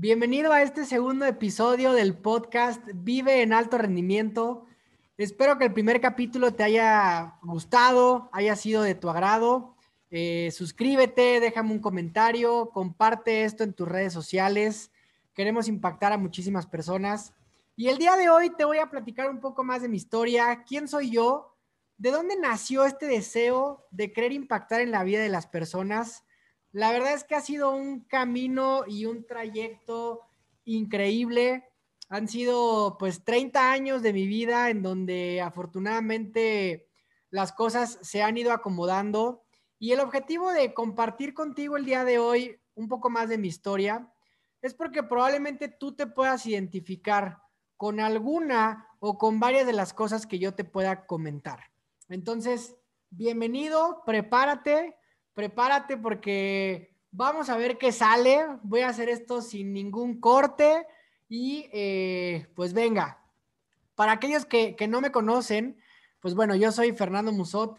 Bienvenido a este segundo episodio del podcast Vive en Alto Rendimiento. Espero que el primer capítulo te haya gustado, haya sido de tu agrado. Eh, suscríbete, déjame un comentario, comparte esto en tus redes sociales. Queremos impactar a muchísimas personas. Y el día de hoy te voy a platicar un poco más de mi historia, quién soy yo, de dónde nació este deseo de querer impactar en la vida de las personas la verdad es que ha sido un camino y un trayecto increíble. Han sido pues 30 años de mi vida en donde afortunadamente las cosas se han ido acomodando y el objetivo de compartir contigo el día de hoy un poco más de mi historia es porque probablemente tú te puedas identificar con alguna o con varias de las cosas que yo te pueda comentar. Entonces, bienvenido, prepárate, prepárate porque vamos a ver qué sale. Voy a hacer esto sin ningún corte y eh, pues venga. Para aquellos que, no me conocen, pues bueno, yo soy Fernando Musot.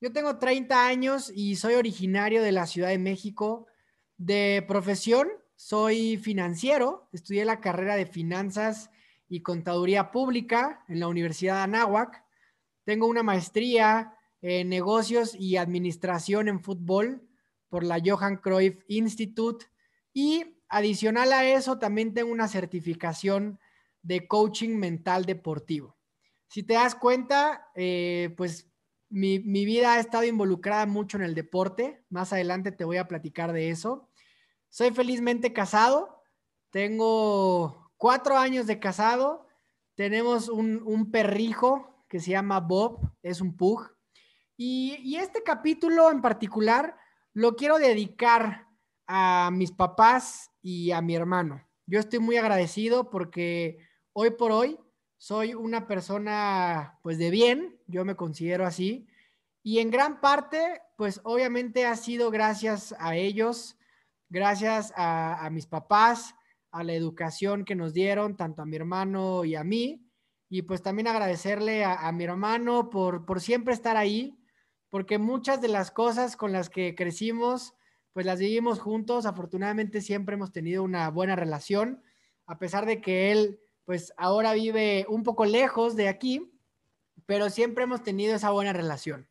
Yo tengo 30 años y soy originario de la Ciudad de México. De profesión, soy financiero. Estudié la carrera de finanzas y contaduría pública en la Universidad de Anáhuac. Tengo una maestría negocios y administración en fútbol por la Johan Cruyff Institute. Y adicional a eso, también tengo una certificación de coaching mental deportivo. Si te das cuenta, eh, pues mi, mi, vida ha estado involucrada mucho en el deporte. Más adelante te voy a platicar de eso. Soy felizmente casado. Tengo cuatro años de casado. Tenemos un, un perrijo que se llama Bob. Es un pug. Y, este capítulo en particular lo quiero dedicar a mis papás y a mi hermano. Yo estoy muy agradecido porque hoy por hoy soy una persona pues de bien, yo me considero así, y en gran parte pues obviamente ha sido gracias a ellos, gracias a, mis papás, a la educación que nos dieron, tanto a mi hermano y a mí, y pues también agradecerle a, a mi hermano por, por siempre estar ahí, porque muchas de las cosas con las que crecimos, pues las vivimos juntos. Afortunadamente siempre hemos tenido una buena relación, a pesar de que él, pues ahora vive un poco lejos de aquí, pero siempre hemos tenido esa buena relación.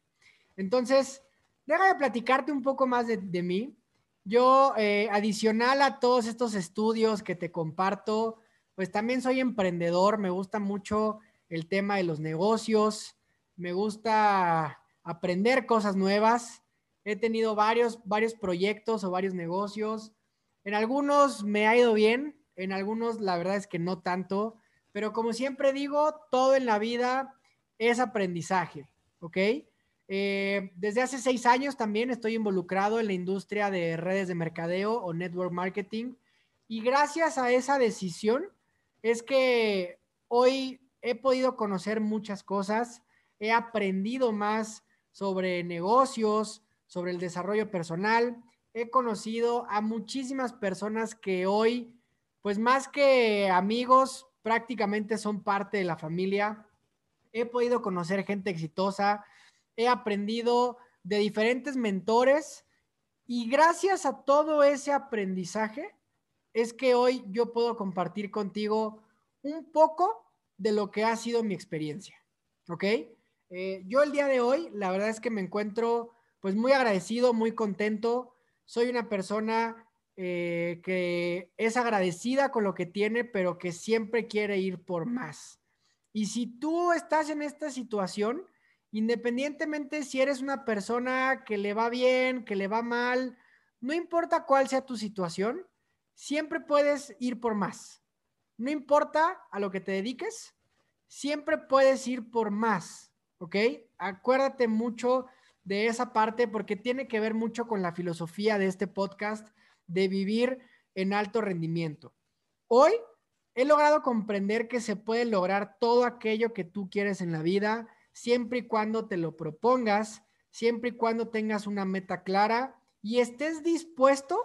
Entonces, déjame platicarte un poco más de, mí. Yo, eh, adicional a todos estos estudios que te comparto, pues también soy emprendedor, me gusta mucho el tema de los negocios, me gusta aprender cosas nuevas. He tenido varios, varios proyectos o varios negocios. En algunos me ha ido bien, en algunos la verdad es que no tanto, pero como siempre digo, todo en la vida es aprendizaje, ¿ok? Eh, desde hace seis años también estoy involucrado en la industria de redes de mercadeo o network marketing y gracias a esa decisión es que hoy he podido conocer muchas cosas, he aprendido más sobre negocios, sobre el desarrollo personal. He conocido a muchísimas personas que hoy, pues más que amigos, prácticamente son parte de la familia. He podido conocer gente exitosa, he aprendido de diferentes mentores y gracias a todo ese aprendizaje es que hoy yo puedo compartir contigo un poco de lo que ha sido mi experiencia. ¿Ok? Eh, yo el día de hoy, la verdad es que me encuentro pues muy agradecido, muy contento. Soy una persona eh, que es agradecida con lo que tiene, pero que siempre quiere ir por más. Y si tú estás en esta situación, independientemente si eres una persona que le va bien, que le va mal, no importa cuál sea tu situación, siempre puedes ir por más. No importa a lo que te dediques, siempre puedes ir por más. ¿Ok? Acuérdate mucho de esa parte porque tiene que ver mucho con la filosofía de este podcast de vivir en alto rendimiento. Hoy he logrado comprender que se puede lograr todo aquello que tú quieres en la vida siempre y cuando te lo propongas, siempre y cuando tengas una meta clara y estés dispuesto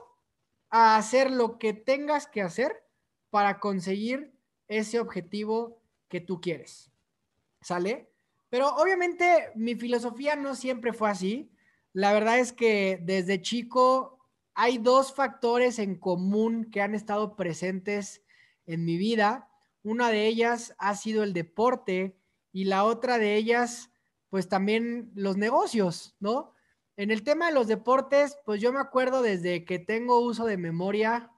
a hacer lo que tengas que hacer para conseguir ese objetivo que tú quieres. ¿Sale? Pero obviamente mi filosofía no siempre fue así. La verdad es que desde chico hay dos factores en común que han estado presentes en mi vida. Una de ellas ha sido el deporte y la otra de ellas, pues también los negocios, ¿no? En el tema de los deportes, pues yo me acuerdo desde que tengo uso de memoria,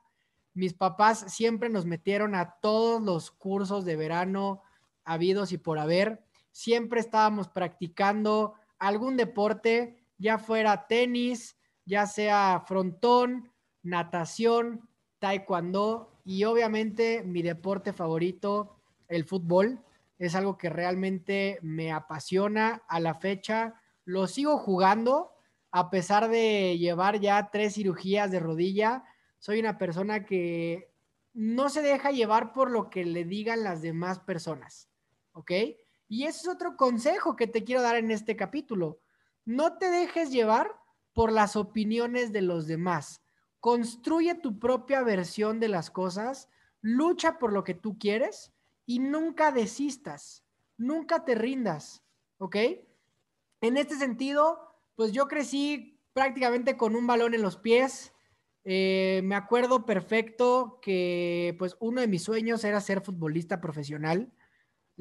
mis papás siempre nos metieron a todos los cursos de verano habidos y por haber. Siempre estábamos practicando algún deporte, ya fuera tenis, ya sea frontón, natación, taekwondo y obviamente mi deporte favorito, el fútbol. Es algo que realmente me apasiona a la fecha. Lo sigo jugando a pesar de llevar ya tres cirugías de rodilla. Soy una persona que no se deja llevar por lo que le digan las demás personas. ¿Ok? Y ese es otro consejo que te quiero dar en este capítulo. No te dejes llevar por las opiniones de los demás. Construye tu propia versión de las cosas, lucha por lo que tú quieres y nunca desistas, nunca te rindas, ¿ok? En este sentido, pues yo crecí prácticamente con un balón en los pies. Eh, me acuerdo perfecto que pues uno de mis sueños era ser futbolista profesional.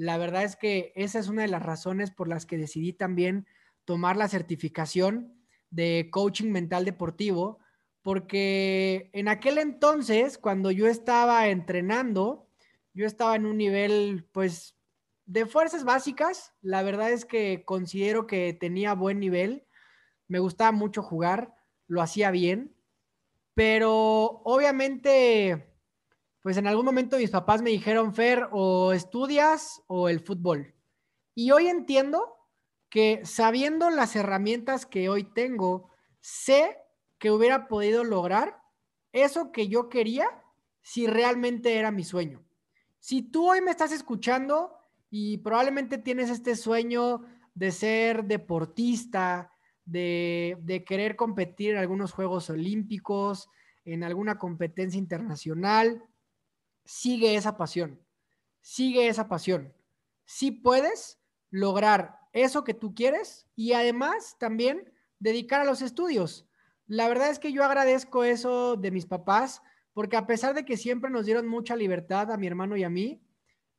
La verdad es que esa es una de las razones por las que decidí también tomar la certificación de coaching mental deportivo, porque en aquel entonces, cuando yo estaba entrenando, yo estaba en un nivel, pues, de fuerzas básicas. La verdad es que considero que tenía buen nivel. Me gustaba mucho jugar, lo hacía bien, pero obviamente, pues en algún momento mis papás me dijeron, Fer, o estudias o el fútbol. Y hoy entiendo que sabiendo las herramientas que hoy tengo, sé que hubiera podido lograr eso que yo quería si realmente era mi sueño. Si tú hoy me estás escuchando y probablemente tienes este sueño de ser deportista, de, de querer competir en algunos Juegos Olímpicos, en alguna competencia internacional, sigue esa pasión, sigue esa pasión. Si puedes lograr eso que tú quieres y además también dedicar a los estudios. La verdad es que yo agradezco eso de mis papás porque a pesar de que siempre nos dieron mucha libertad a mi hermano y a mí,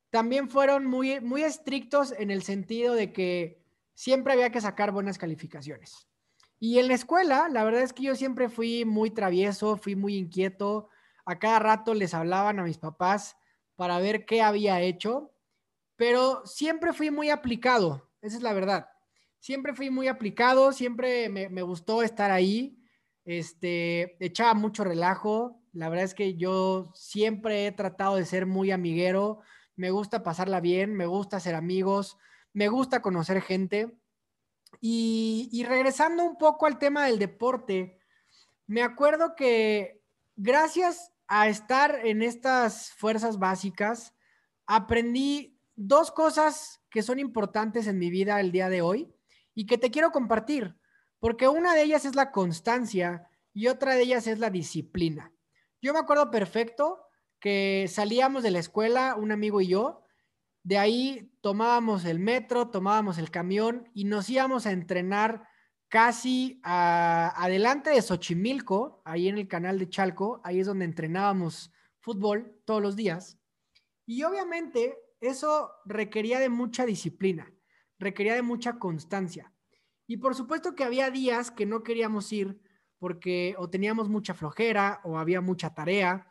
también fueron muy, muy estrictos en el sentido de que siempre había que sacar buenas calificaciones. Y en la escuela, la verdad es que yo siempre fui muy travieso, fui muy inquieto. A cada rato les hablaban a mis papás para ver qué había hecho, pero siempre fui muy aplicado. Esa es la verdad. Siempre fui muy aplicado, siempre me, gustó estar ahí. Este, echaba mucho relajo. La verdad es que yo siempre he tratado de ser muy amiguero. Me gusta pasarla bien, me gusta ser amigos, me gusta conocer gente. Y, y regresando un poco al tema del deporte, me acuerdo que gracias a estar en estas fuerzas básicas, aprendí dos cosas que son importantes en mi vida el día de hoy y que te quiero compartir, porque una de ellas es la constancia y otra de ellas es la disciplina. Yo me acuerdo perfecto que salíamos de la escuela, un amigo y yo, de ahí tomábamos el metro, tomábamos el camión y nos íbamos a entrenar casi adelante de Xochimilco, ahí en el canal de Chalco, ahí es donde entrenábamos fútbol todos los días. Y obviamente eso requería de mucha disciplina, requería de mucha constancia. Y por supuesto que había días que no queríamos ir porque o teníamos mucha flojera o había mucha tarea,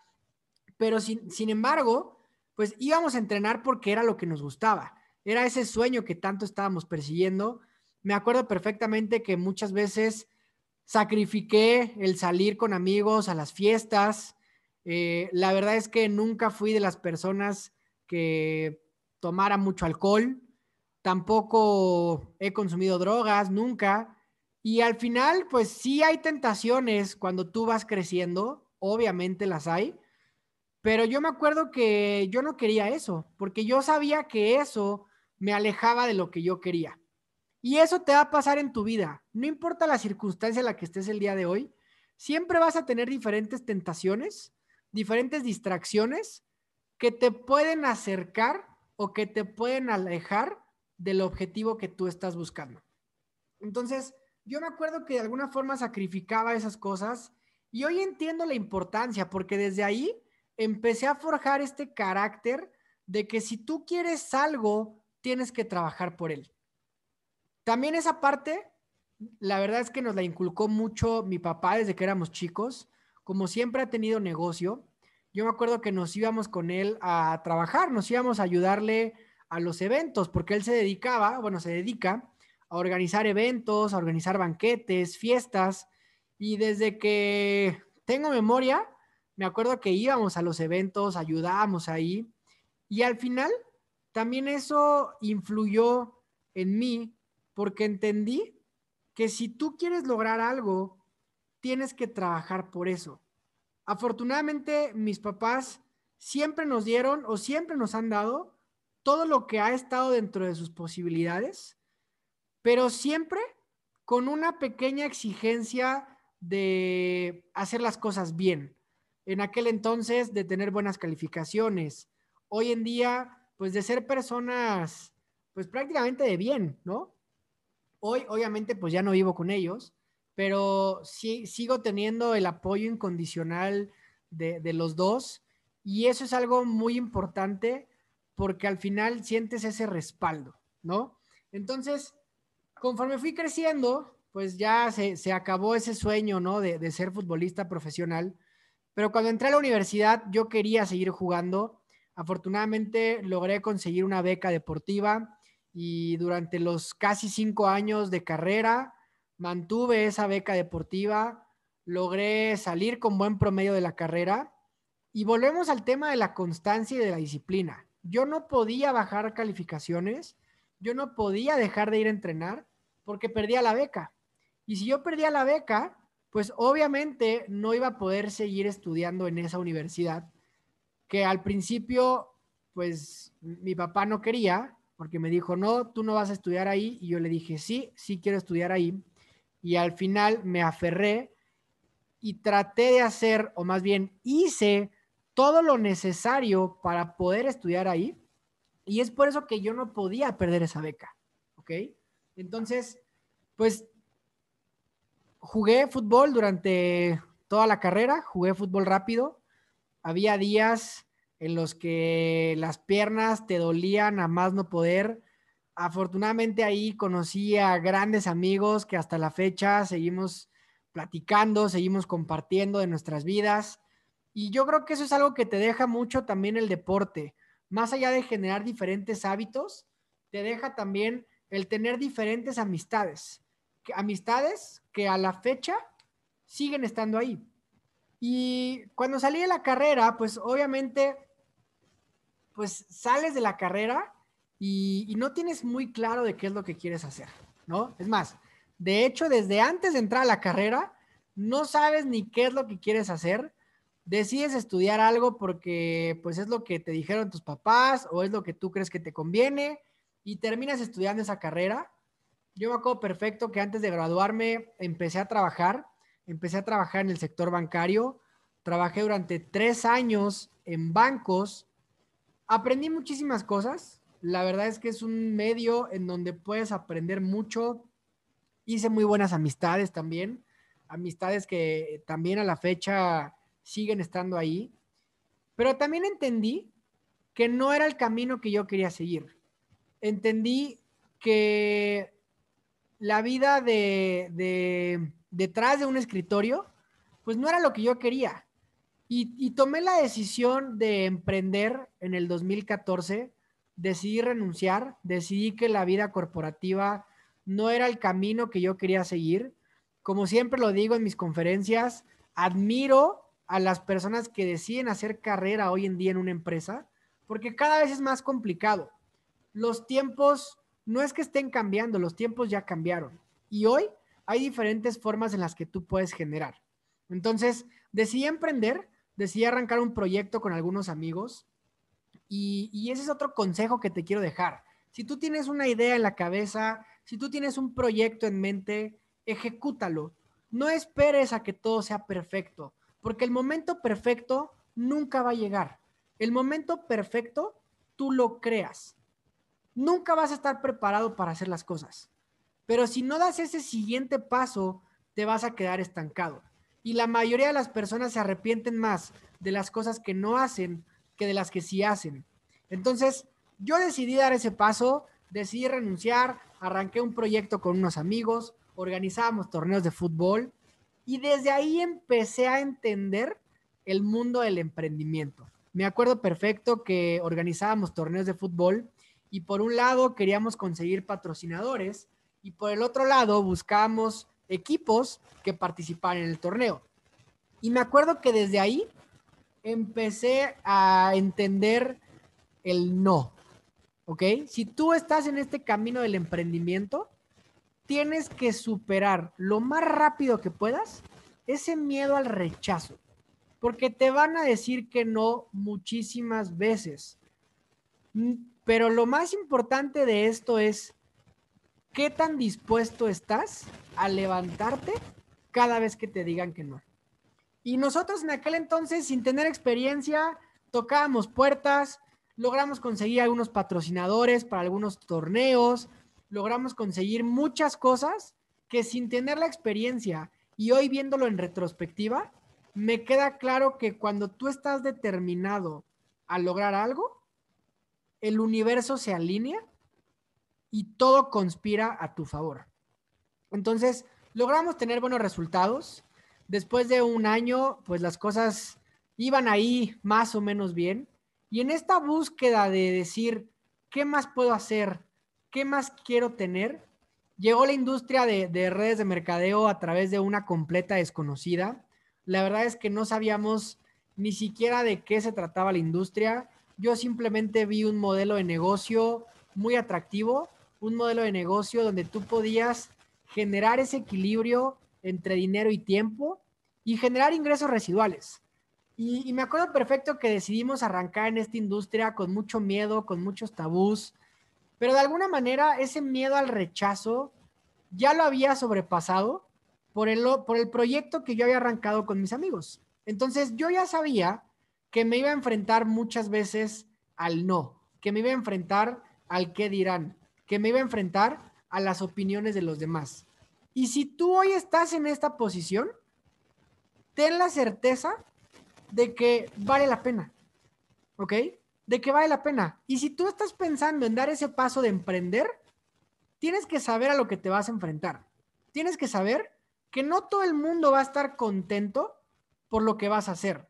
pero sin, sin embargo, pues íbamos a entrenar porque era lo que nos gustaba, era ese sueño que tanto estábamos persiguiendo. Me acuerdo perfectamente que muchas veces sacrifiqué el salir con amigos a las fiestas. Eh, la verdad es que nunca fui de las personas que tomara mucho alcohol, tampoco he consumido drogas, nunca. Y al final, pues sí hay tentaciones cuando tú vas creciendo, obviamente las hay, pero yo me acuerdo que yo no quería eso, porque yo sabía que eso me alejaba de lo que yo quería. Y eso te va a pasar en tu vida. No importa la circunstancia en la que estés el día de hoy, siempre vas a tener diferentes tentaciones, diferentes distracciones que te pueden acercar o que te pueden alejar del objetivo que tú estás buscando. Entonces, yo me acuerdo que de alguna forma sacrificaba esas cosas Y hoy entiendo la importancia porque desde ahí empecé a forjar este carácter de que si tú quieres algo, tienes que trabajar por él. También esa parte, la verdad es que nos la inculcó mucho mi papá desde que éramos chicos. Como siempre ha tenido negocio, yo me acuerdo que nos íbamos con él a trabajar, nos íbamos a ayudarle a los eventos, porque él se dedicaba, bueno, se dedica a organizar eventos, a organizar banquetes, fiestas, y desde que tengo memoria, me acuerdo que íbamos a los eventos, ayudábamos ahí, y al final también eso influyó en mí porque entendí que si tú quieres lograr algo, tienes que trabajar por eso. Afortunadamente, mis papás siempre nos dieron o siempre nos han dado todo lo que ha estado dentro de sus posibilidades, pero siempre con una pequeña exigencia de hacer las cosas bien. En aquel entonces, de tener buenas calificaciones. Hoy en día, pues de ser personas, pues prácticamente de bien, ¿no? Hoy, obviamente, pues ya no vivo con ellos, pero sí, sigo teniendo el apoyo incondicional de, de los dos y eso es algo muy importante porque al final sientes ese respaldo, ¿no? Entonces, conforme fui creciendo, pues ya se, se acabó ese sueño, ¿no? De, de, ser futbolista profesional. Pero cuando entré a la universidad, yo quería seguir jugando. Afortunadamente, logré conseguir una beca deportiva y durante los casi cinco años de carrera, mantuve esa beca deportiva, logré salir con buen promedio de la carrera y volvemos al tema de la constancia y de la disciplina. Yo no podía bajar calificaciones, yo no podía dejar de ir a entrenar porque perdía la beca. Y si yo perdía la beca, pues obviamente no iba a poder seguir estudiando en esa universidad, que al principio, pues mi papá no quería, porque me dijo, no, tú no vas a estudiar ahí. Y yo le dije, sí, sí quiero estudiar ahí. Y al final me aferré y traté de hacer, o más bien hice todo lo necesario para poder estudiar ahí. Y es por eso que yo no podía perder esa beca. ¿Ok? Entonces, pues jugué fútbol durante toda la carrera, jugué fútbol rápido. Había días en los que las piernas te dolían a más no poder. Afortunadamente ahí conocí a grandes amigos que hasta la fecha seguimos platicando, seguimos compartiendo de nuestras vidas. Y yo creo que eso es algo que te deja mucho también el deporte. Más allá de generar diferentes hábitos, te deja también el tener diferentes amistades. Amistades que a la fecha siguen estando ahí. Y cuando salí de la carrera, pues obviamente, pues sales de la carrera y, no tienes muy claro de qué es lo que quieres hacer, ¿no? Es más, de hecho, desde antes de entrar a la carrera, no sabes ni qué es lo que quieres hacer decides estudiar algo porque pues es lo que te dijeron tus papás o es lo que tú crees que te conviene y terminas estudiando esa carrera. Yo me acuerdo perfecto que antes de graduarme empecé a trabajar, empecé a trabajar en el sector bancario, trabajé durante tres años en bancos, aprendí muchísimas cosas, la verdad es que es un medio en donde puedes aprender mucho, hice muy buenas amistades también, amistades que también a la fecha siguen estando ahí, pero también entendí que no era el camino que yo quería seguir. Entendí que la vida de, de detrás de un escritorio, pues no era lo que yo quería. Y, tomé la decisión de emprender en el 2014, decidí renunciar, decidí que la vida corporativa no era el camino que yo quería seguir. Como siempre lo digo en mis conferencias, admiro a las personas que deciden hacer carrera hoy en día en una empresa, porque cada vez es más complicado. Los tiempos no es que estén cambiando, los tiempos ya cambiaron. Y hoy hay diferentes formas en las que tú puedes generar. Entonces, decidí emprender, decidí arrancar un proyecto con algunos amigos y, y ese es otro consejo que te quiero dejar. Si tú tienes una idea en la cabeza, si tú tienes un proyecto en mente, ejecútalo. No esperes a que todo sea perfecto porque el momento perfecto nunca va a llegar. El momento perfecto tú lo creas. Nunca vas a estar preparado para hacer las cosas. Pero si no das ese siguiente paso, te vas a quedar estancado. Y la mayoría de las personas se arrepienten más de las cosas que no hacen que de las que sí hacen. Entonces, yo decidí dar ese paso, decidí renunciar, arranqué un proyecto con unos amigos, organizábamos torneos de fútbol y desde ahí empecé a entender el mundo del emprendimiento. Me acuerdo perfecto que organizábamos torneos de fútbol y por un lado queríamos conseguir patrocinadores y por el otro lado buscábamos equipos que participaran en el torneo. Y me acuerdo que desde ahí empecé a entender el no. ¿Ok? Si tú estás en este camino del emprendimiento, tienes que superar lo más rápido que puedas ese miedo al rechazo. Porque te van a decir que no muchísimas veces. Mm, pero lo más importante de esto es qué tan dispuesto estás a levantarte cada vez que te digan que no. Y nosotros en aquel entonces, sin tener experiencia, tocábamos puertas, logramos conseguir algunos patrocinadores para algunos torneos, logramos conseguir muchas cosas que sin tener la experiencia y hoy viéndolo en retrospectiva, me queda claro que cuando tú estás determinado a lograr algo, el universo se alinea y todo conspira a tu favor. Entonces, logramos tener buenos resultados. Después de un año, pues las cosas iban ahí más o menos bien. Y en esta búsqueda de decir, ¿qué más puedo hacer? ¿Qué más quiero tener? Llegó la industria de, de redes de mercadeo a través de una completa desconocida. La verdad es que no sabíamos ni siquiera de qué se trataba la industria. Yo simplemente vi un modelo de negocio muy atractivo un modelo de negocio donde tú podías generar ese equilibrio entre dinero y tiempo y generar ingresos residuales. Y, me acuerdo perfecto que decidimos arrancar en esta industria con mucho miedo, con muchos tabús, pero de alguna manera ese miedo al rechazo ya lo había sobrepasado por el, por el proyecto que yo había arrancado con mis amigos. Entonces yo ya sabía que me iba a enfrentar muchas veces al no, que me iba a enfrentar al qué dirán, que me iba a enfrentar a las opiniones de los demás. Y si tú hoy estás en esta posición, ten la certeza de que vale la pena, ¿ok? De que vale la pena. Y si tú estás pensando en dar ese paso de emprender, tienes que saber a lo que te vas a enfrentar. Tienes que saber que no todo el mundo va a estar contento por lo que vas a hacer.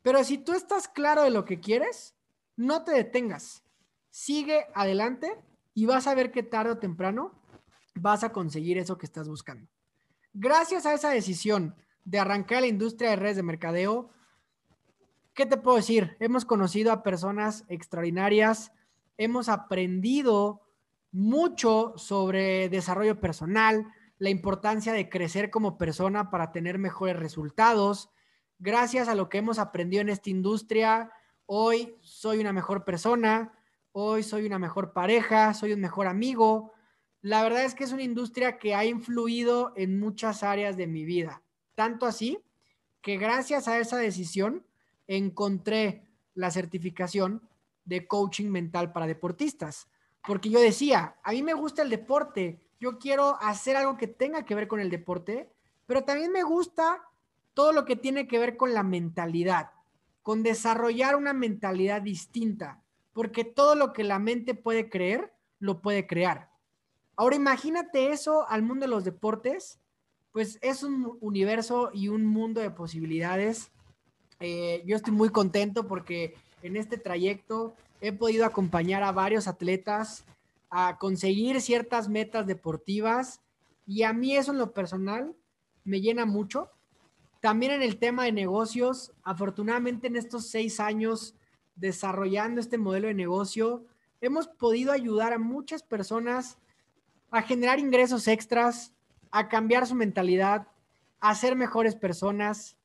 Pero si tú estás claro de lo que quieres, no te detengas. Sigue adelante y vas a ver que tarde o temprano vas a conseguir eso que estás buscando. Gracias a esa decisión de arrancar la industria de redes de mercadeo, ¿qué te puedo decir? Hemos conocido a personas extraordinarias, hemos aprendido mucho sobre desarrollo personal, la importancia de crecer como persona para tener mejores resultados. Gracias a lo que hemos aprendido en esta industria, hoy soy una mejor persona, hoy soy una mejor pareja, soy un mejor amigo. La verdad es que es una industria que ha influido en muchas áreas de mi vida. Tanto así que gracias a esa decisión encontré la certificación de coaching mental para deportistas. Porque yo decía, a mí me gusta el deporte, yo quiero hacer algo que tenga que ver con el deporte, pero también me gusta todo lo que tiene que ver con la mentalidad, con desarrollar una mentalidad distinta porque todo lo que la mente puede creer, lo puede crear. Ahora imagínate eso al mundo de los deportes, pues es un universo y un mundo de posibilidades. Eh, yo estoy muy contento porque en este trayecto he podido acompañar a varios atletas a conseguir ciertas metas deportivas y a mí eso en lo personal me llena mucho. También en el tema de negocios, afortunadamente en estos seis años desarrollando este modelo de negocio, hemos podido ayudar a muchas personas a generar ingresos extras, a cambiar su mentalidad, a ser mejores personas,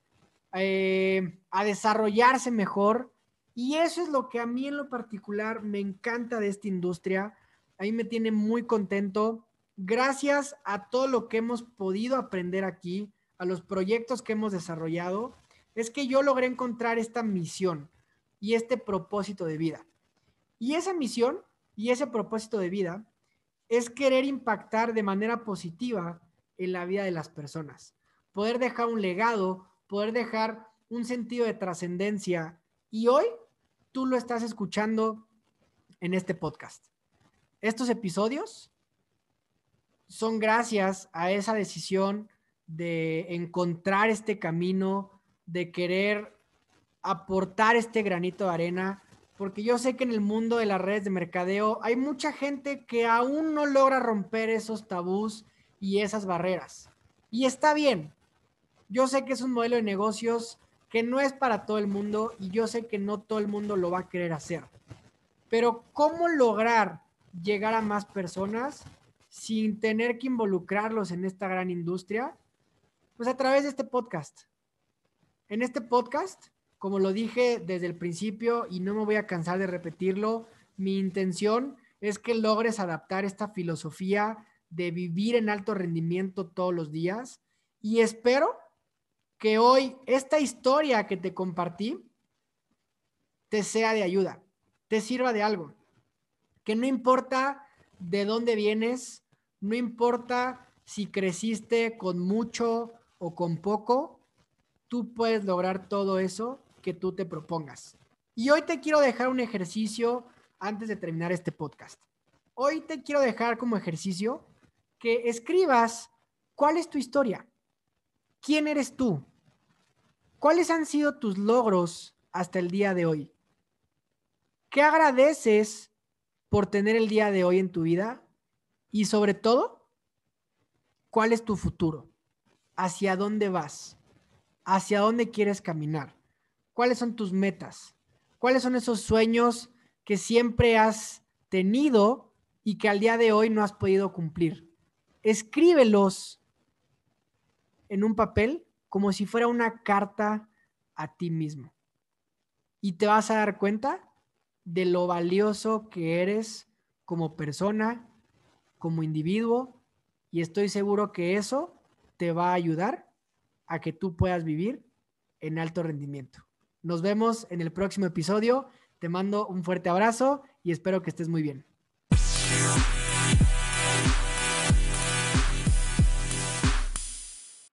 eh, a desarrollarse mejor. Y eso es lo que a mí en lo particular me encanta de esta industria. A mí me tiene muy contento. Gracias a todo lo que hemos podido aprender aquí, a los proyectos que hemos desarrollado, es que yo logré encontrar esta misión y este propósito de vida. Y esa misión y ese propósito de vida es querer impactar de manera positiva en la vida de las personas, poder dejar un legado, poder dejar un sentido de trascendencia. Y hoy tú lo estás escuchando en este podcast. Estos episodios son gracias a esa decisión de encontrar este camino, de querer aportar este granito de arena, porque yo sé que en el mundo de las redes de mercadeo hay mucha gente que aún no logra romper esos tabús y esas barreras. Y está bien. Yo sé que es un modelo de negocios que no es para todo el mundo y yo sé que no todo el mundo lo va a querer hacer. Pero ¿cómo lograr llegar a más personas sin tener que involucrarlos en esta gran industria? Pues a través de este podcast. En este podcast, como lo dije desde el principio y no me voy a cansar de repetirlo, mi intención es que logres adaptar esta filosofía de vivir en alto rendimiento todos los días y espero que hoy esta historia que te compartí te sea de ayuda, te sirva de algo. Que no importa de dónde vienes, no importa si creciste con mucho o con poco, tú puedes lograr todo eso que tú te propongas. Y hoy te quiero dejar un ejercicio antes de terminar este podcast. Hoy te quiero dejar como ejercicio que escribas cuál es tu historia, quién eres tú, ¿Cuáles han sido tus logros hasta el día de hoy? ¿Qué agradeces por tener el día de hoy en tu vida? Y sobre todo, ¿cuál es tu futuro? ¿Hacia dónde vas? ¿Hacia dónde quieres caminar? ¿Cuáles son tus metas? ¿Cuáles son esos sueños que siempre has tenido y que al día de hoy no has podido cumplir? Escríbelos en un papel como si fuera una carta a ti mismo. Y te vas a dar cuenta de lo valioso que eres como persona, como individuo, y estoy seguro que eso te va a ayudar a que tú puedas vivir en alto rendimiento. Nos vemos en el próximo episodio. Te mando un fuerte abrazo y espero que estés muy bien.